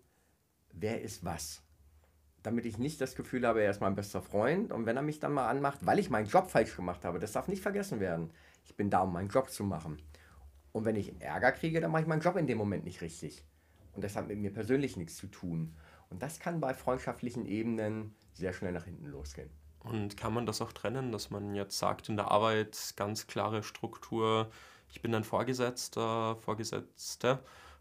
wer ist was. Damit ich nicht das Gefühl habe, er ist mein bester Freund und wenn er mich dann mal anmacht, weil ich meinen Job falsch gemacht habe, das darf nicht vergessen werden. Ich bin da, um meinen Job zu machen. Und wenn ich Ärger kriege, dann mache ich meinen Job in dem Moment nicht richtig. Und das hat mit mir persönlich nichts zu tun. Und das kann bei freundschaftlichen Ebenen sehr schnell nach hinten losgehen. Und kann man das auch trennen, dass man jetzt sagt, in der Arbeit ganz klare Struktur, ich bin ein Vorgesetzter, Vorgesetzte.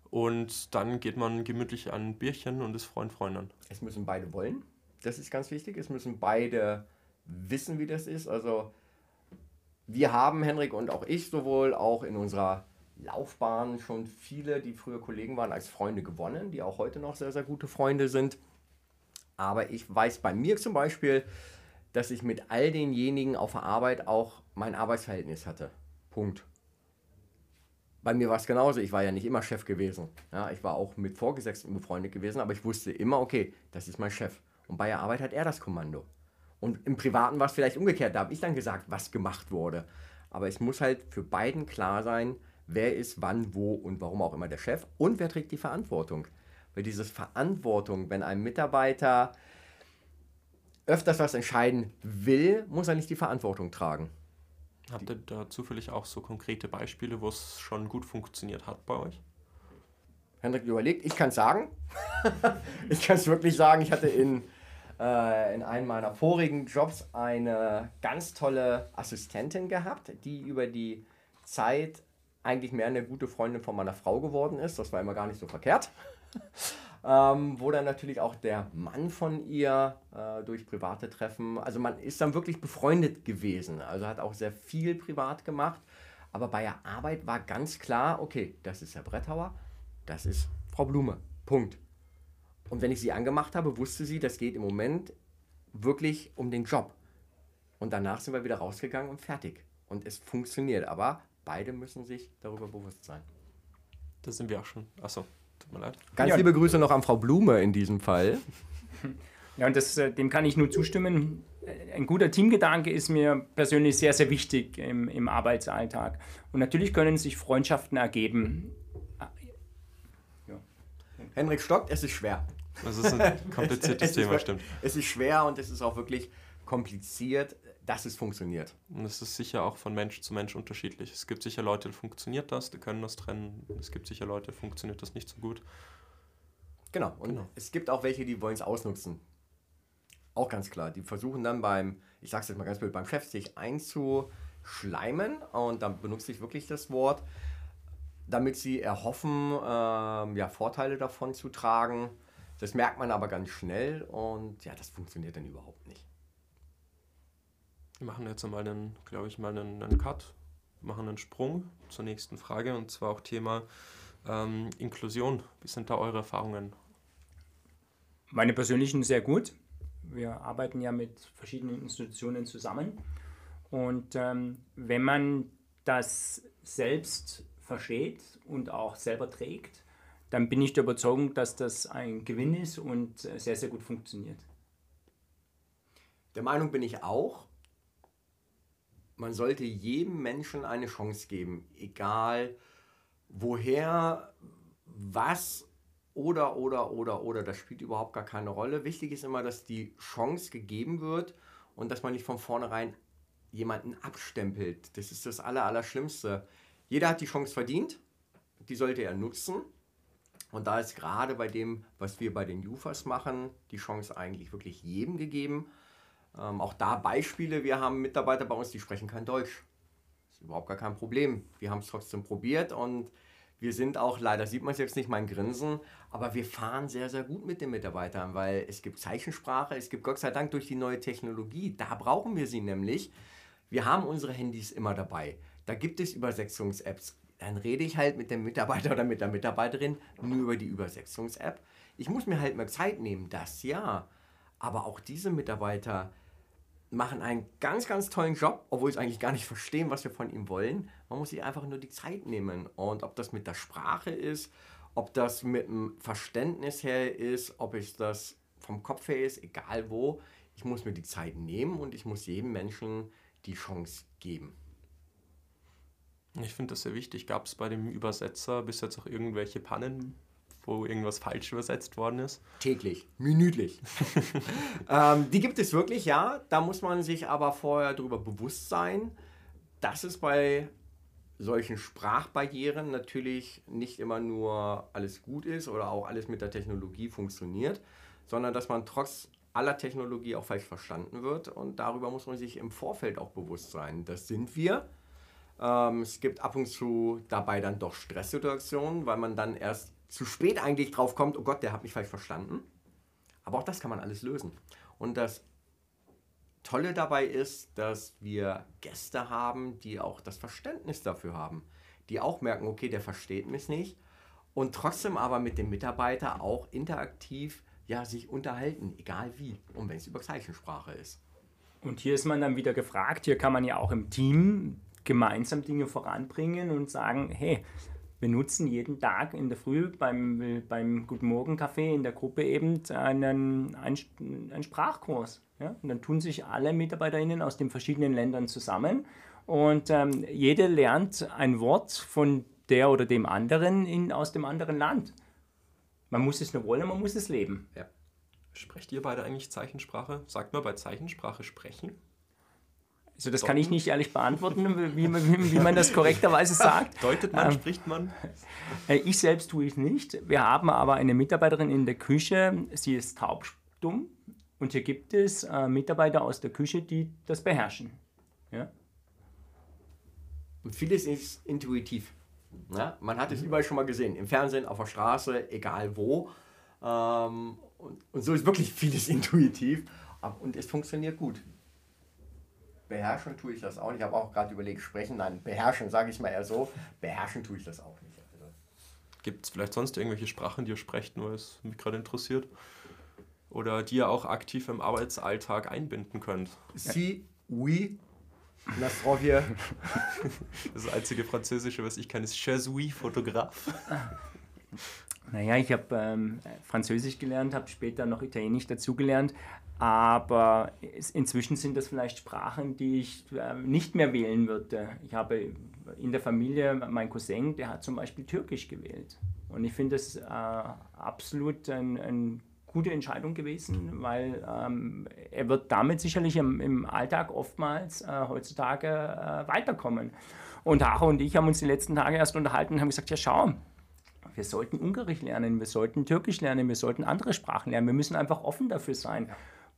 Und dann geht man gemütlich an ein Bierchen und ist Freund, Freundin. Es müssen beide wollen. Das ist ganz wichtig. Es müssen beide wissen, wie das ist. Also wir haben, Henrik und auch ich sowohl, auch in unserer Laufbahn schon viele, die früher Kollegen waren, als Freunde gewonnen, die auch heute noch sehr, sehr gute Freunde sind. Aber ich weiß bei mir zum Beispiel, dass ich mit all denjenigen auf der Arbeit auch mein Arbeitsverhältnis hatte. Punkt. Bei mir war es genauso. Ich war ja nicht immer Chef gewesen. Ja, ich war auch mit Vorgesetzten befreundet gewesen, aber ich wusste immer, okay, das ist mein Chef. Und bei der Arbeit hat er das Kommando. Und im Privaten war es vielleicht umgekehrt. Da habe ich dann gesagt, was gemacht wurde. Aber es muss halt für beiden klar sein, wer ist wann, wo und warum auch immer der Chef und wer trägt die Verantwortung. Weil diese Verantwortung, wenn ein Mitarbeiter öfters was entscheiden will, muss er nicht die Verantwortung tragen. Habt ihr da zufällig auch so konkrete Beispiele, wo es schon gut funktioniert hat bei euch? Hendrik überlegt, ich kann es sagen. ich kann es wirklich sagen. Ich hatte in, äh, in einem meiner vorigen Jobs eine ganz tolle Assistentin gehabt, die über die Zeit eigentlich mehr eine gute Freundin von meiner Frau geworden ist. Das war immer gar nicht so verkehrt ähm, wo dann natürlich auch der Mann von ihr äh, durch private Treffen, also man ist dann wirklich befreundet gewesen, also hat auch sehr viel privat gemacht, aber bei der Arbeit war ganz klar, okay, das ist Herr Brettauer, das ist Frau Blume, Punkt. Und wenn ich sie angemacht habe, wusste sie, das geht im Moment wirklich um den Job. Und danach sind wir wieder rausgegangen und fertig. Und es funktioniert, aber beide müssen sich darüber bewusst sein. Da sind wir auch schon. Achso, Tut mir leid. Ganz ja. liebe Grüße noch an Frau Blume in diesem Fall. Ja, und das, äh, dem kann ich nur zustimmen. Ein guter Teamgedanke ist mir persönlich sehr, sehr wichtig im, im Arbeitsalltag. Und natürlich können sich Freundschaften ergeben. Ja. Henrik stockt, es ist schwer. Das ist ein kompliziertes es, es Thema, stimmt. Es ist schwer und es ist auch wirklich kompliziert dass es funktioniert. Und es ist sicher auch von Mensch zu Mensch unterschiedlich. Es gibt sicher Leute, die funktioniert das, die können das trennen. Es gibt sicher Leute, die funktioniert das nicht so gut. Genau, und genau. es gibt auch welche, die wollen es ausnutzen. Auch ganz klar. Die versuchen dann beim, ich sag's jetzt mal ganz blöd, beim Chef sich einzuschleimen und dann benutze ich wirklich das Wort, damit sie erhoffen, ähm, ja, Vorteile davon zu tragen. Das merkt man aber ganz schnell und ja, das funktioniert dann überhaupt nicht. Wir machen jetzt mal einen, glaube ich, mal einen, einen Cut, machen einen Sprung zur nächsten Frage und zwar auch Thema ähm, Inklusion. Wie sind da eure Erfahrungen? Meine persönlichen sehr gut. Wir arbeiten ja mit verschiedenen Institutionen zusammen und ähm, wenn man das selbst versteht und auch selber trägt, dann bin ich der Überzeugung, dass das ein Gewinn ist und sehr, sehr gut funktioniert. Der Meinung bin ich auch man sollte jedem Menschen eine Chance geben, egal woher, was oder, oder, oder, oder, das spielt überhaupt gar keine Rolle. Wichtig ist immer, dass die Chance gegeben wird und dass man nicht von vornherein jemanden abstempelt. Das ist das Aller, Allerschlimmste. Jeder hat die Chance verdient, die sollte er nutzen. Und da ist gerade bei dem, was wir bei den Jufas machen, die Chance eigentlich wirklich jedem gegeben. Ähm, auch da Beispiele, wir haben Mitarbeiter bei uns, die sprechen kein Deutsch. Das ist überhaupt gar kein Problem. Wir haben es trotzdem probiert und wir sind auch, leider sieht man es jetzt nicht, mein Grinsen, aber wir fahren sehr, sehr gut mit den Mitarbeitern, weil es gibt Zeichensprache, es gibt Gott sei Dank durch die neue Technologie, da brauchen wir sie nämlich. Wir haben unsere Handys immer dabei. Da gibt es Übersetzungs-Apps. Dann rede ich halt mit dem Mitarbeiter oder mit der Mitarbeiterin nur über die Übersetzungs-App. Ich muss mir halt mehr Zeit nehmen, das ja. Aber auch diese Mitarbeiter, machen einen ganz, ganz tollen Job, obwohl sie eigentlich gar nicht verstehen, was wir von ihnen wollen. Man muss sich einfach nur die Zeit nehmen. Und ob das mit der Sprache ist, ob das mit dem Verständnis her ist, ob es das vom Kopf her ist, egal wo, ich muss mir die Zeit nehmen und ich muss jedem Menschen die Chance geben. Ich finde das sehr wichtig. Gab es bei dem Übersetzer bis jetzt auch irgendwelche Pannen, wo irgendwas falsch übersetzt worden ist? Täglich, minütlich. ähm, die gibt es wirklich, ja. Da muss man sich aber vorher darüber bewusst sein, dass es bei solchen Sprachbarrieren natürlich nicht immer nur alles gut ist oder auch alles mit der Technologie funktioniert, sondern dass man trotz aller Technologie auch falsch verstanden wird. Und darüber muss man sich im Vorfeld auch bewusst sein. Das sind wir. Ähm, es gibt ab und zu dabei dann doch Stresssituationen, weil man dann erst zu spät eigentlich drauf kommt, oh Gott, der hat mich falsch verstanden. Aber auch das kann man alles lösen. Und das Tolle dabei ist, dass wir Gäste haben, die auch das Verständnis dafür haben. Die auch merken, okay, der versteht mich nicht. Und trotzdem aber mit dem Mitarbeiter auch interaktiv ja, sich unterhalten, egal wie. Und wenn es über Zeichensprache ist. Und hier ist man dann wieder gefragt, hier kann man ja auch im Team gemeinsam Dinge voranbringen und sagen, hey, wir nutzen jeden Tag in der Früh beim, beim Guten Morgen Café in der Gruppe eben einen, einen, einen Sprachkurs. Ja? Und dann tun sich alle MitarbeiterInnen aus den verschiedenen Ländern zusammen und ähm, jede lernt ein Wort von der oder dem anderen in, aus dem anderen Land. Man muss es nur wollen, man muss es leben. Ja. Sprecht ihr beide eigentlich Zeichensprache? Sagt man bei Zeichensprache sprechen? Also das kann ich nicht ehrlich beantworten, wie, wie, wie man das korrekterweise sagt. Deutet man, ähm, spricht man? Äh, ich selbst tue es nicht. Wir haben aber eine Mitarbeiterin in der Küche, sie ist taubstumm und hier gibt es äh, Mitarbeiter aus der Küche, die das beherrschen. Ja? Und vieles ist intuitiv. Ja? Man hat es mhm. überall schon mal gesehen, im Fernsehen, auf der Straße, egal wo. Ähm, und, und so ist wirklich vieles intuitiv und es funktioniert gut. Beherrschen tue ich das auch nicht. Ich habe auch gerade überlegt, sprechen, nein, beherrschen sage ich mal eher so. Beherrschen tue ich das auch nicht. Also. Gibt es vielleicht sonst irgendwelche Sprachen, die ihr sprecht, nur es mich gerade interessiert? Oder die ihr auch aktiv im Arbeitsalltag einbinden könnt? Si, oui, Nastrovje. Das einzige Französische, was ich kann, ist Je suis Fotograf. Naja, ich habe ähm, Französisch gelernt, habe später noch Italienisch dazugelernt, aber inzwischen sind das vielleicht Sprachen, die ich äh, nicht mehr wählen würde. Ich habe in der Familie, mein Cousin, der hat zum Beispiel Türkisch gewählt. Und ich finde das äh, absolut ein, ein gute Entscheidung gewesen, weil ähm, er wird damit sicherlich im, im Alltag oftmals äh, heutzutage äh, weiterkommen. Und Hacho und ich haben uns die letzten Tage erst unterhalten und haben gesagt, ja schau, wir sollten Ungarisch lernen, wir sollten Türkisch lernen, wir sollten andere Sprachen lernen, wir müssen einfach offen dafür sein.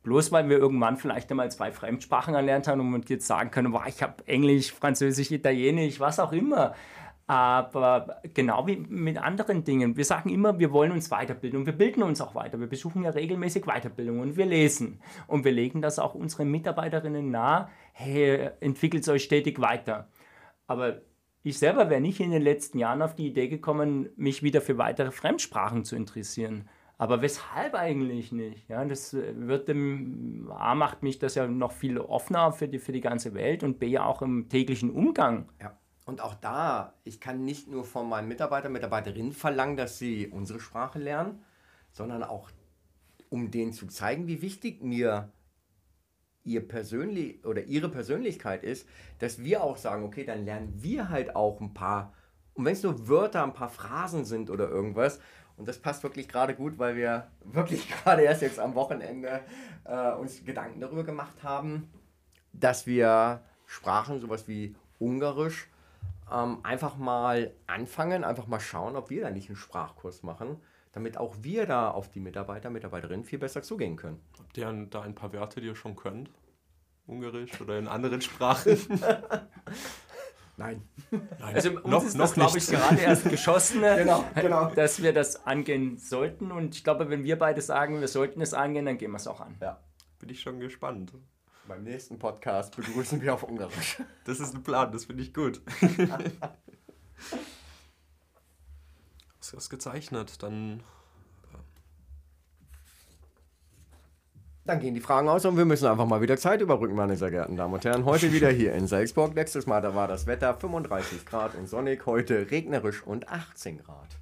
Bloß weil wir irgendwann vielleicht einmal zwei Fremdsprachen erlernt haben und jetzt sagen können, wow, ich habe Englisch, Französisch, Italienisch, was auch immer. Aber genau wie mit anderen Dingen. Wir sagen immer, wir wollen uns weiterbilden und wir bilden uns auch weiter. Wir besuchen ja regelmäßig Weiterbildung und wir lesen. Und wir legen das auch unseren Mitarbeiterinnen nahe, hey, entwickelt euch stetig weiter. Aber ich selber wäre nicht in den letzten Jahren auf die Idee gekommen, mich wieder für weitere Fremdsprachen zu interessieren. Aber weshalb eigentlich nicht? Ja, das wird dem, A macht mich das ja noch viel offener für die, für die ganze Welt und B auch im täglichen Umgang. Ja. Und auch da, ich kann nicht nur von meinen Mitarbeitern, Mitarbeiterinnen verlangen, dass sie unsere Sprache lernen, sondern auch, um denen zu zeigen, wie wichtig mir ihr persönlich oder ihre Persönlichkeit ist, dass wir auch sagen, okay, dann lernen wir halt auch ein paar, und wenn es nur Wörter, ein paar Phrasen sind oder irgendwas, und das passt wirklich gerade gut, weil wir wirklich gerade erst jetzt am Wochenende äh, uns Gedanken darüber gemacht haben, dass wir Sprachen, sowas wie Ungarisch, ähm, einfach mal anfangen, einfach mal schauen, ob wir da nicht einen Sprachkurs machen, damit auch wir da auf die Mitarbeiter, Mitarbeiterinnen viel besser zugehen können. Habt ihr da ein paar Wörter, die ihr schon könnt? Ungarisch oder in anderen Sprachen? Nein. Nein. Also uns noch, ist das, glaube ich, gerade erst geschossen, genau, genau. dass wir das angehen sollten. Und ich glaube, wenn wir beide sagen, wir sollten es angehen, dann gehen wir es auch an. Ja. Bin ich schon gespannt. Beim nächsten Podcast begrüßen wir auf Ungarisch. Das ist ein Plan, das finde ich gut. Hast du das gezeichnet? Dann. Dann gehen die Fragen aus und wir müssen einfach mal wieder Zeit überbrücken, meine sehr geehrten Damen und Herren. Heute wieder hier in Salzburg. Letztes Mal, da war das Wetter 35 Grad und sonnig. Heute regnerisch und 18 Grad.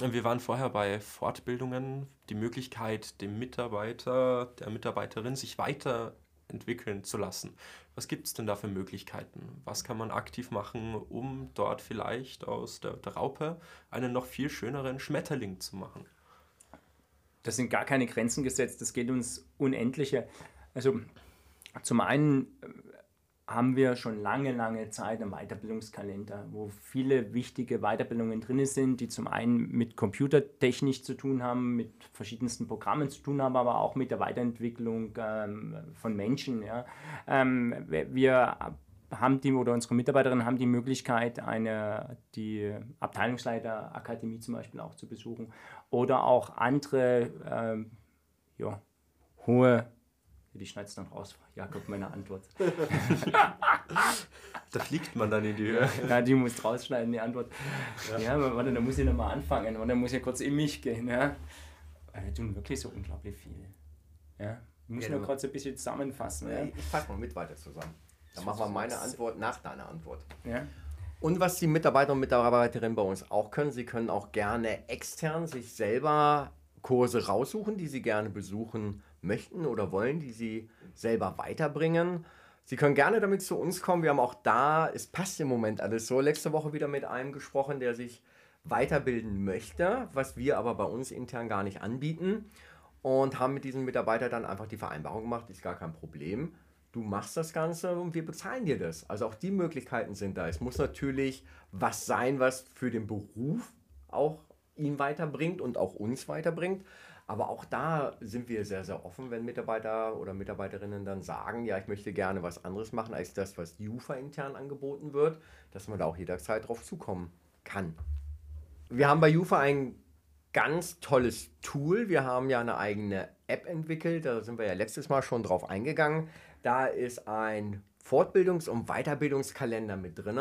Wir waren vorher bei Fortbildungen, die Möglichkeit, dem Mitarbeiter, der Mitarbeiterin sich weiter entwickeln zu lassen. Was gibt es denn da für Möglichkeiten? Was kann man aktiv machen, um dort vielleicht aus der Raupe einen noch viel schöneren Schmetterling zu machen? Das sind gar keine Grenzen gesetzt, das geht uns unendliche. Also zum einen haben wir schon lange, lange Zeit einen Weiterbildungskalender, wo viele wichtige Weiterbildungen drin sind, die zum einen mit Computertechnik zu tun haben, mit verschiedensten Programmen zu tun haben, aber auch mit der Weiterentwicklung ähm, von Menschen. Ja. Ähm, wir haben die oder unsere Mitarbeiterinnen haben die Möglichkeit, eine, die Abteilungsleiterakademie zum Beispiel auch zu besuchen oder auch andere ähm, ja, hohe die schneidet dann raus, Jakob, meine Antwort. da fliegt man dann in die Höhe. Ja, die muss rausschneiden, die Antwort. Ja, ja warte, da muss ich nochmal anfangen. Und dann muss ich kurz in mich gehen. Ja. Wir tun wirklich so unglaublich viel. Ja. Ich muss ja, nur kurz ein bisschen zusammenfassen. Ja? Ich fasse mal mit weiter zusammen. Dann machen wir meine Antwort nach deiner Antwort. Ja. Und was die Mitarbeiter und Mitarbeiterinnen bei uns auch können, sie können auch gerne extern sich selber Kurse raussuchen, die sie gerne besuchen möchten oder wollen, die sie selber weiterbringen. Sie können gerne damit zu uns kommen. Wir haben auch da, es passt im Moment alles so, letzte Woche wieder mit einem gesprochen, der sich weiterbilden möchte, was wir aber bei uns intern gar nicht anbieten. Und haben mit diesem Mitarbeiter dann einfach die Vereinbarung gemacht, ist gar kein Problem. Du machst das Ganze und wir bezahlen dir das. Also auch die Möglichkeiten sind da. Es muss natürlich was sein, was für den Beruf auch ihn weiterbringt und auch uns weiterbringt. Aber auch da sind wir sehr, sehr offen, wenn Mitarbeiter oder Mitarbeiterinnen dann sagen, ja, ich möchte gerne was anderes machen als das, was UFA intern angeboten wird, dass man da auch jederzeit drauf zukommen kann. Wir haben bei UFA ein ganz tolles Tool. Wir haben ja eine eigene App entwickelt, da sind wir ja letztes Mal schon drauf eingegangen. Da ist ein Fortbildungs- und Weiterbildungskalender mit drin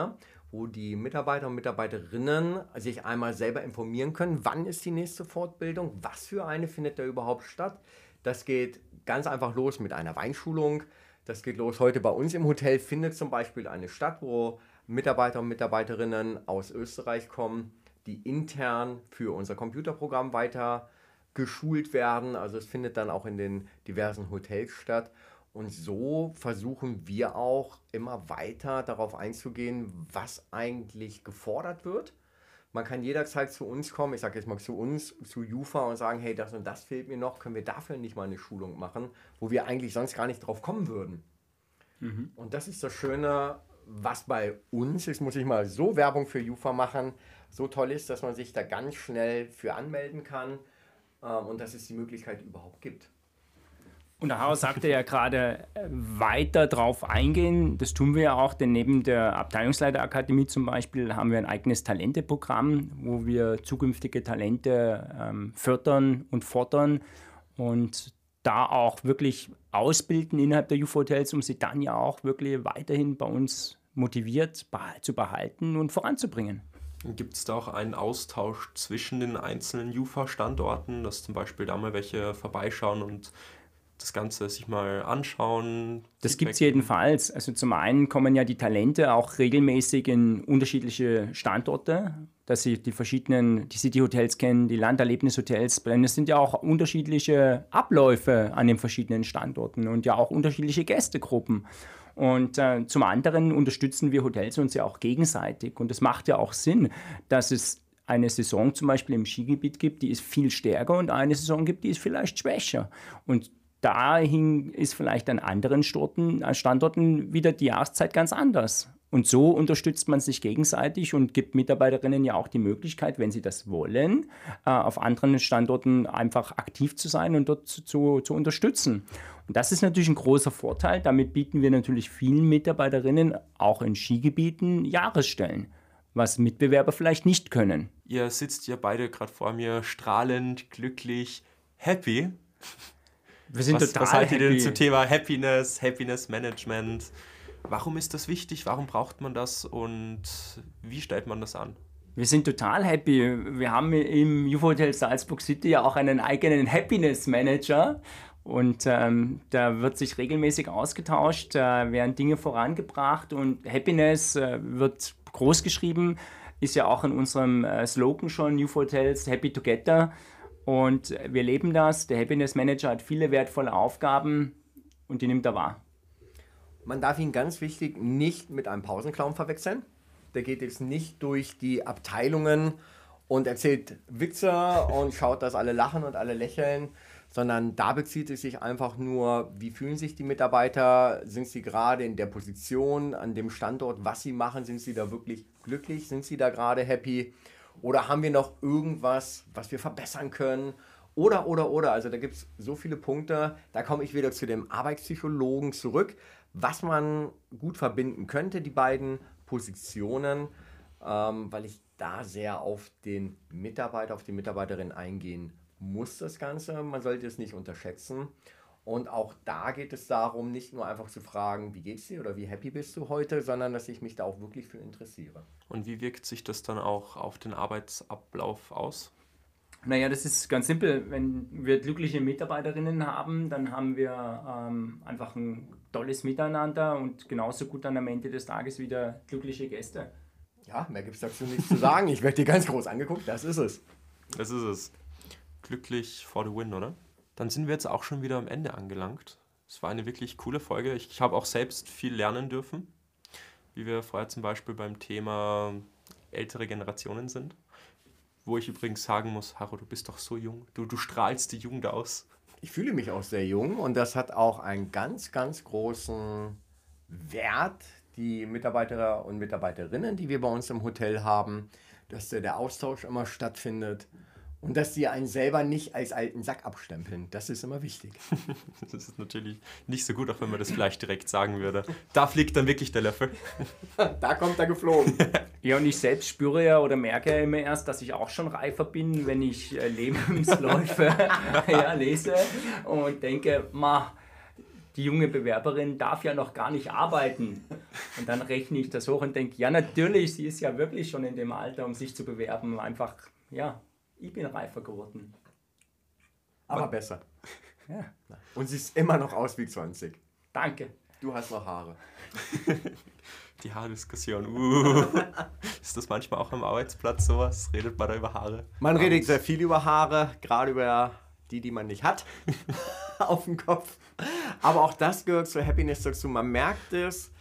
wo die Mitarbeiter und Mitarbeiterinnen sich einmal selber informieren können, wann ist die nächste Fortbildung, was für eine findet da überhaupt statt. Das geht ganz einfach los mit einer Weinschulung. Das geht los heute bei uns im Hotel, findet zum Beispiel eine statt, wo Mitarbeiter und Mitarbeiterinnen aus Österreich kommen, die intern für unser Computerprogramm weiter geschult werden. Also es findet dann auch in den diversen Hotels statt. Und so versuchen wir auch immer weiter darauf einzugehen, was eigentlich gefordert wird. Man kann jederzeit zu uns kommen, ich sage jetzt mal zu uns, zu Jufa und sagen, hey, das und das fehlt mir noch, können wir dafür nicht mal eine Schulung machen, wo wir eigentlich sonst gar nicht drauf kommen würden. Mhm. Und das ist das Schöne, was bei uns, jetzt muss ich mal so Werbung für Jufa machen, so toll ist, dass man sich da ganz schnell für anmelden kann ähm, und dass es die Möglichkeit überhaupt gibt. Und der Hauer sagte ja gerade, äh, weiter drauf eingehen. Das tun wir ja auch, denn neben der Abteilungsleiterakademie zum Beispiel haben wir ein eigenes Talenteprogramm, wo wir zukünftige Talente ähm, fördern und fordern und da auch wirklich ausbilden innerhalb der UFO-Hotels, um sie dann ja auch wirklich weiterhin bei uns motiviert zu behalten und voranzubringen. Gibt es da auch einen Austausch zwischen den einzelnen JUFA-Standorten, dass zum Beispiel da mal welche vorbeischauen und das Ganze sich mal anschauen. Das gibt es jedenfalls. Also zum einen kommen ja die Talente auch regelmäßig in unterschiedliche Standorte, dass sie die verschiedenen, die City Hotels kennen, die Landerlebnishotels. Denn es sind ja auch unterschiedliche Abläufe an den verschiedenen Standorten und ja auch unterschiedliche Gästegruppen. Und äh, zum anderen unterstützen wir Hotels uns ja auch gegenseitig. Und es macht ja auch Sinn, dass es eine Saison zum Beispiel im Skigebiet gibt, die ist viel stärker und eine Saison gibt, die ist vielleicht schwächer. Und dahin ist vielleicht an anderen Standorten, äh, Standorten wieder die Jahreszeit ganz anders. Und so unterstützt man sich gegenseitig und gibt Mitarbeiterinnen ja auch die Möglichkeit, wenn sie das wollen, äh, auf anderen Standorten einfach aktiv zu sein und dort zu, zu unterstützen. Und das ist natürlich ein großer Vorteil. Damit bieten wir natürlich vielen Mitarbeiterinnen auch in Skigebieten Jahresstellen, was Mitbewerber vielleicht nicht können. Ihr sitzt ja beide gerade vor mir strahlend, glücklich, happy. Wir sind was, total Was haltet ihr denn zum Thema Happiness, Happiness Management? Warum ist das wichtig? Warum braucht man das? Und wie stellt man das an? Wir sind total happy. Wir haben im UFO Hotel Salzburg City ja auch einen eigenen Happiness Manager. Und ähm, da wird sich regelmäßig ausgetauscht, da werden Dinge vorangebracht und Happiness äh, wird groß geschrieben, ist ja auch in unserem äh, Slogan schon UFO Hotels Happy Together. Und wir leben das. Der Happiness Manager hat viele wertvolle Aufgaben und die nimmt er wahr. Man darf ihn ganz wichtig nicht mit einem Pausenclown verwechseln. Der geht jetzt nicht durch die Abteilungen und erzählt Witze und schaut, dass alle lachen und alle lächeln, sondern da bezieht es sich einfach nur, wie fühlen sich die Mitarbeiter, sind sie gerade in der Position, an dem Standort, was sie machen, sind sie da wirklich glücklich, sind sie da gerade happy oder haben wir noch irgendwas, was wir verbessern können? Oder, oder, oder. Also da gibt es so viele Punkte. Da komme ich wieder zu dem Arbeitspsychologen zurück, was man gut verbinden könnte, die beiden Positionen, ähm, weil ich da sehr auf den Mitarbeiter, auf die Mitarbeiterin eingehen muss, das Ganze. Man sollte es nicht unterschätzen. Und auch da geht es darum, nicht nur einfach zu fragen, wie geht's dir oder wie happy bist du heute, sondern dass ich mich da auch wirklich für interessiere. Und wie wirkt sich das dann auch auf den Arbeitsablauf aus? Naja, das ist ganz simpel. Wenn wir glückliche Mitarbeiterinnen haben, dann haben wir ähm, einfach ein tolles Miteinander und genauso gut dann am Ende des Tages wieder glückliche Gäste. Ja, mehr gibt es dazu nichts zu sagen. Ich werde dir ganz groß angeguckt, das ist es. Das ist es. Glücklich for the win, oder? Dann sind wir jetzt auch schon wieder am Ende angelangt. Es war eine wirklich coole Folge. Ich, ich habe auch selbst viel lernen dürfen, wie wir vorher zum Beispiel beim Thema ältere Generationen sind. Wo ich übrigens sagen muss, Haro, du bist doch so jung. Du, du strahlst die Jugend aus. Ich fühle mich auch sehr jung und das hat auch einen ganz, ganz großen Wert, die Mitarbeiter und Mitarbeiterinnen, die wir bei uns im Hotel haben, dass der Austausch immer stattfindet und dass sie einen selber nicht als alten Sack abstempeln. Das ist immer wichtig. Das ist natürlich nicht so gut, auch wenn man das vielleicht direkt sagen würde. Da fliegt dann wirklich der Löffel. Da kommt er geflogen. Ja, und ich selbst spüre ja oder merke ja immer erst, dass ich auch schon reifer bin, wenn ich äh, Lebensläufe ja, lese und denke, ma, die junge Bewerberin darf ja noch gar nicht arbeiten. Und dann rechne ich das hoch und denke, ja, natürlich, sie ist ja wirklich schon in dem Alter, um sich zu bewerben. Einfach, ja, ich bin reifer geworden. Aber besser. Ja, Und siehst immer noch aus wie 20. danke. Du hast noch Haare. Die Haardiskussion. Uh. Ist das manchmal auch am Arbeitsplatz sowas? Redet man da über Haare? Man redet sehr viel über Haare, gerade über die, die man nicht hat, auf dem Kopf. Aber auch das gehört zur Happiness dazu. Man merkt es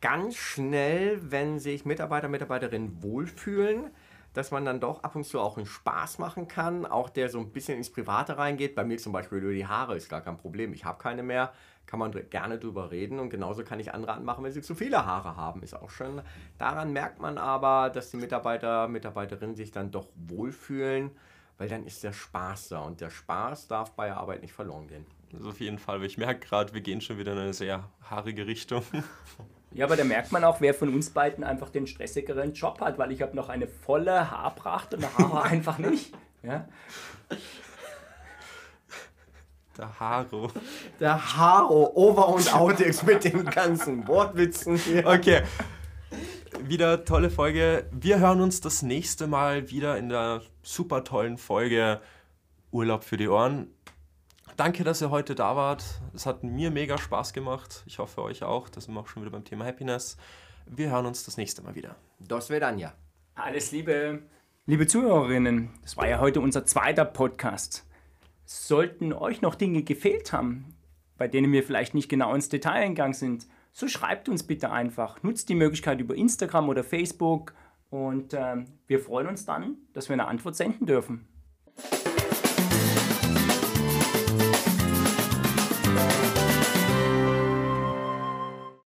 ganz schnell, wenn sich Mitarbeiter, Mitarbeiterinnen wohlfühlen, dass man dann doch ab und zu auch einen Spaß machen kann, auch der so ein bisschen ins Private reingeht. Bei mir zum Beispiel über die Haare ist gar kein Problem. Ich habe keine mehr, kann man gerne drüber reden und genauso kann ich andere anmachen, wenn sie zu viele Haare haben. Ist auch schön. Daran merkt man aber, dass die Mitarbeiter, Mitarbeiterinnen sich dann doch wohlfühlen, weil dann ist der Spaß da und der Spaß darf bei der Arbeit nicht verloren gehen. Also auf jeden Fall, weil ich merke gerade, wir gehen schon wieder in eine sehr haarige Richtung. Ja, aber da merkt man auch, wer von uns beiden einfach den stressigeren Job hat, weil ich habe noch eine volle Haarpracht und Haare einfach nicht. Ja? Der Haro. Der Haro, Over- und Outix mit den ganzen Wortwitzen hier. Okay. Wieder tolle Folge. Wir hören uns das nächste Mal wieder in der super tollen Folge Urlaub für die Ohren. Danke, dass ihr heute da wart. Es hat mir mega Spaß gemacht. Ich hoffe euch auch. Da sind wir auch schon wieder beim Thema Happiness. Wir hören uns das nächste Mal wieder. Das wäre dann ja. Alles Liebe. Liebe Zuhörerinnen, das war ja heute unser zweiter Podcast. Sollten euch noch Dinge gefehlt haben, bei denen wir vielleicht nicht genau ins Detail eingegangen sind, so schreibt uns bitte einfach. Nutzt die Möglichkeit über Instagram oder Facebook und ähm, wir freuen uns dann, dass wir eine Antwort senden dürfen.